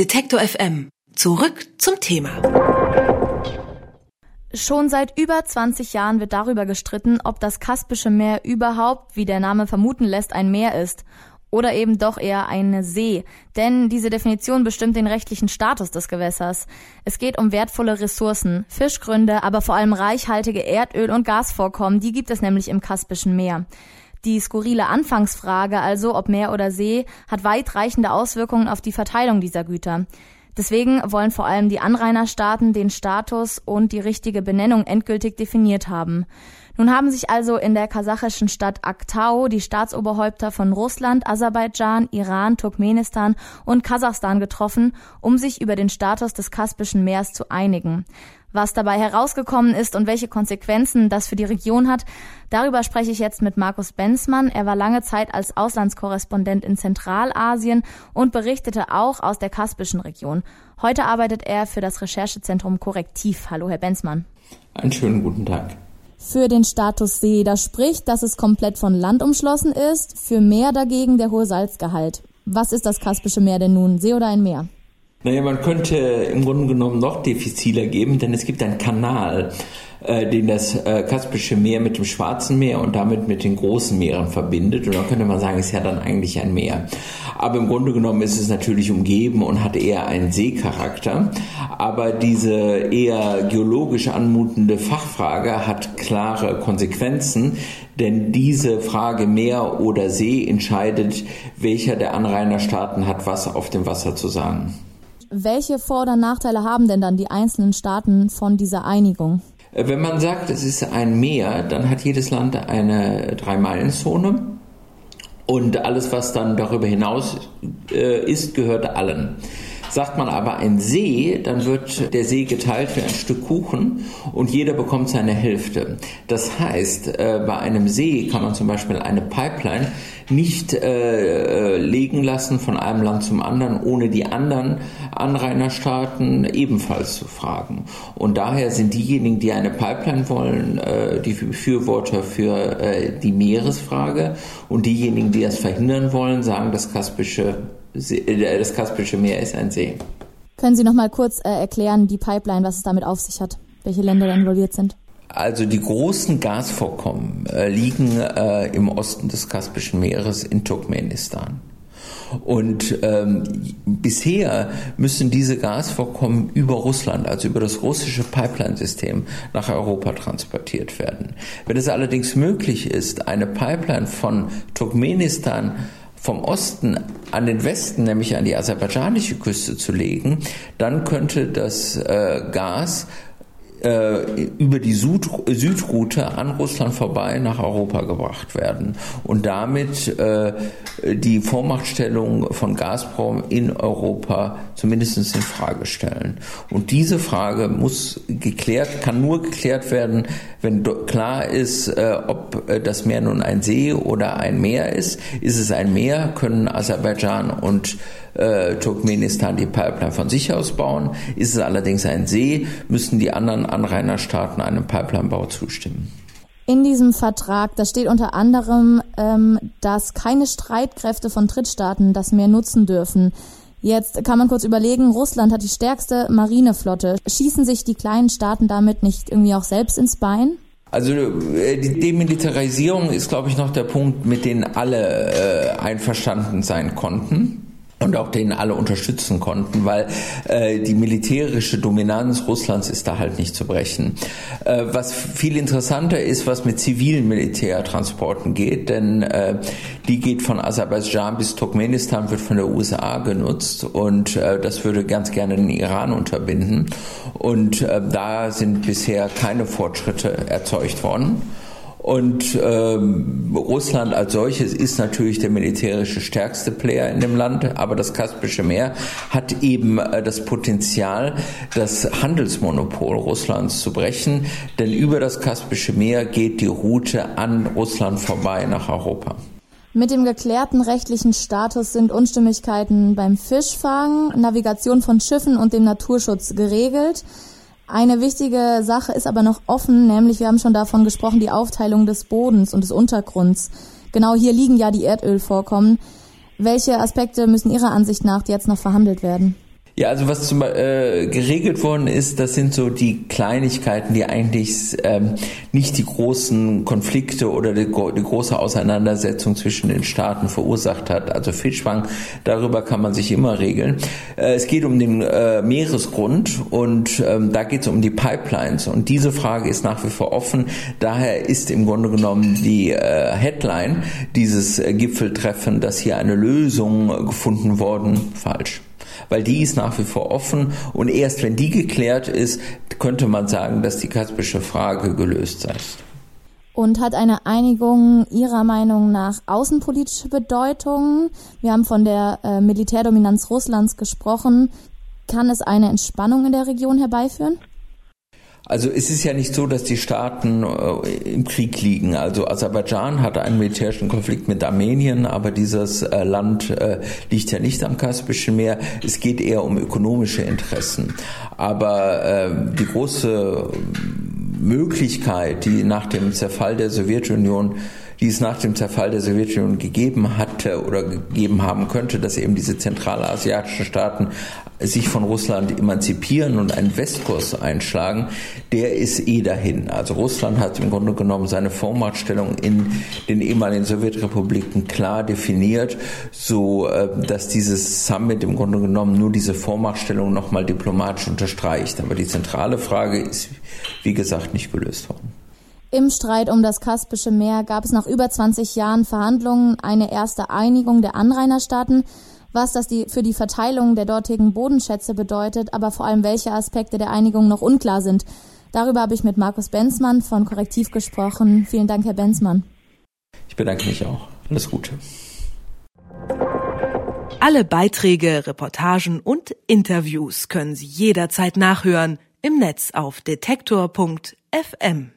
Detektor FM. Zurück zum Thema. Schon seit über 20 Jahren wird darüber gestritten, ob das Kaspische Meer überhaupt, wie der Name vermuten lässt, ein Meer ist oder eben doch eher eine See, denn diese Definition bestimmt den rechtlichen Status des Gewässers. Es geht um wertvolle Ressourcen, Fischgründe, aber vor allem reichhaltige Erdöl- und Gasvorkommen, die gibt es nämlich im Kaspischen Meer. Die skurrile Anfangsfrage also, ob Meer oder See, hat weitreichende Auswirkungen auf die Verteilung dieser Güter. Deswegen wollen vor allem die Anrainerstaaten den Status und die richtige Benennung endgültig definiert haben. Nun haben sich also in der kasachischen Stadt Aktau die Staatsoberhäupter von Russland, Aserbaidschan, Iran, Turkmenistan und Kasachstan getroffen, um sich über den Status des Kaspischen Meers zu einigen. Was dabei herausgekommen ist und welche Konsequenzen das für die Region hat, darüber spreche ich jetzt mit Markus Benzmann. Er war lange Zeit als Auslandskorrespondent in Zentralasien und berichtete auch aus der Kaspischen Region. Heute arbeitet er für das Recherchezentrum Korrektiv. Hallo, Herr Benzmann. Einen schönen guten Tag. Für den Status See, das spricht, dass es komplett von Land umschlossen ist, für Meer dagegen der hohe Salzgehalt. Was ist das Kaspische Meer denn nun, See oder ein Meer? Naja, man könnte im Grunde genommen noch diffiziler geben, denn es gibt einen Kanal, äh, den das äh, Kaspische Meer mit dem Schwarzen Meer und damit mit den großen Meeren verbindet. Und da könnte man sagen, ist ja dann eigentlich ein Meer. Aber im Grunde genommen ist es natürlich umgeben und hat eher einen Seecharakter. Aber diese eher geologisch anmutende Fachfrage hat klare Konsequenzen, denn diese Frage Meer oder See entscheidet, welcher der Anrainerstaaten hat was auf dem Wasser zu sagen. Welche Vor- oder Nachteile haben denn dann die einzelnen Staaten von dieser Einigung? Äh, wenn man sagt, es ist ein Meer, dann hat jedes Land eine Drei-Meilen-Zone. Und alles, was dann darüber hinaus äh, ist, gehört allen. Sagt man aber ein See, dann wird der See geteilt wie ein Stück Kuchen und jeder bekommt seine Hälfte. Das heißt, äh, bei einem See kann man zum Beispiel eine Pipeline nicht äh, äh, legen lassen von einem Land zum anderen, ohne die anderen Anrainerstaaten ebenfalls zu fragen. Und daher sind diejenigen, die eine Pipeline wollen, äh, die Befürworter für äh, die Meeresfrage und diejenigen, die das verhindern wollen, sagen, das Kaspische das Kaspische Meer ist ein See. Können Sie noch mal kurz äh, erklären, die Pipeline, was es damit auf sich hat, welche Länder da involviert sind? Also die großen Gasvorkommen äh, liegen äh, im Osten des Kaspischen Meeres in Turkmenistan. Und ähm, bisher müssen diese Gasvorkommen über Russland, also über das russische Pipeline-System, nach Europa transportiert werden. Wenn es allerdings möglich ist, eine Pipeline von Turkmenistan vom Osten an den Westen, nämlich an die aserbaidschanische Küste zu legen, dann könnte das äh, Gas äh, über die Süd Südroute an Russland vorbei nach Europa gebracht werden und damit äh, die Vormachtstellung von Gazprom in Europa zumindest in Frage stellen. Und diese Frage muss geklärt, kann nur geklärt werden, wenn klar ist, äh, ob äh, das Meer nun ein See oder ein Meer ist. Ist es ein Meer, können Aserbaidschan und äh, Turkmenistan die Pipeline von sich aus bauen. Ist es allerdings ein See, müssen die anderen Anrainerstaaten einem Pipelinebau zustimmen. In diesem Vertrag, da steht unter anderem, ähm, dass keine Streitkräfte von Drittstaaten das Meer nutzen dürfen. Jetzt kann man kurz überlegen, Russland hat die stärkste Marineflotte. Schießen sich die kleinen Staaten damit nicht irgendwie auch selbst ins Bein? Also äh, die Demilitarisierung ist, glaube ich, noch der Punkt, mit dem alle äh, einverstanden sein konnten und auch denen alle unterstützen konnten, weil äh, die militärische Dominanz Russlands ist da halt nicht zu brechen. Äh, was viel interessanter ist, was mit zivilen Militärtransporten geht, denn äh, die geht von Aserbaidschan bis Turkmenistan, wird von der USA genutzt und äh, das würde ganz gerne den Iran unterbinden. Und äh, da sind bisher keine Fortschritte erzeugt worden. Und ähm, Russland als solches ist natürlich der militärische stärkste Player in dem Land, aber das Kaspische Meer hat eben äh, das Potenzial, das Handelsmonopol Russlands zu brechen, denn über das Kaspische Meer geht die Route an Russland vorbei nach Europa. Mit dem geklärten rechtlichen Status sind Unstimmigkeiten beim Fischfang, Navigation von Schiffen und dem Naturschutz geregelt. Eine wichtige Sache ist aber noch offen, nämlich wir haben schon davon gesprochen, die Aufteilung des Bodens und des Untergrunds. Genau hier liegen ja die Erdölvorkommen. Welche Aspekte müssen Ihrer Ansicht nach jetzt noch verhandelt werden? Ja, also was zum, äh, geregelt worden ist, das sind so die Kleinigkeiten, die eigentlich ähm, nicht die großen Konflikte oder die, die, große Auseinandersetzung zwischen den Staaten verursacht hat. Also Fischfang, darüber kann man sich immer regeln. Äh, es geht um den äh, Meeresgrund und ähm, da geht es um die Pipelines und diese Frage ist nach wie vor offen. Daher ist im Grunde genommen die äh, Headline dieses äh, Gipfeltreffen, dass hier eine Lösung gefunden worden, falsch weil die ist nach wie vor offen und erst wenn die geklärt ist, könnte man sagen, dass die kaspische Frage gelöst sei. Und hat eine Einigung Ihrer Meinung nach außenpolitische Bedeutung? Wir haben von der äh, Militärdominanz Russlands gesprochen. Kann es eine Entspannung in der Region herbeiführen? Also es ist ja nicht so, dass die Staaten äh, im Krieg liegen. Also Aserbaidschan hatte einen militärischen Konflikt mit Armenien, aber dieses äh, Land äh, liegt ja nicht am Kaspischen Meer. Es geht eher um ökonomische Interessen. Aber äh, die große Möglichkeit, die nach dem Zerfall der Sowjetunion die es nach dem Zerfall der Sowjetunion gegeben hatte oder gegeben haben könnte, dass eben diese zentralasiatischen Staaten sich von Russland emanzipieren und einen Westkurs einschlagen, der ist eh dahin. Also Russland hat im Grunde genommen seine Vormachtstellung in den ehemaligen Sowjetrepubliken klar definiert, so äh, dass dieses Summit im Grunde genommen nur diese Vormachtstellung nochmal diplomatisch unterstreicht. Aber die zentrale Frage ist, wie gesagt, nicht gelöst worden. Im Streit um das Kaspische Meer gab es nach über 20 Jahren Verhandlungen eine erste Einigung der Anrainerstaaten, was das die, für die Verteilung der dortigen Bodenschätze bedeutet, aber vor allem welche Aspekte der Einigung noch unklar sind. Darüber habe ich mit Markus Benzmann von Korrektiv gesprochen. Vielen Dank, Herr Benzmann. Ich bedanke mich auch. Alles Gute. Alle Beiträge, Reportagen und Interviews können Sie jederzeit nachhören im Netz auf detektor.fm.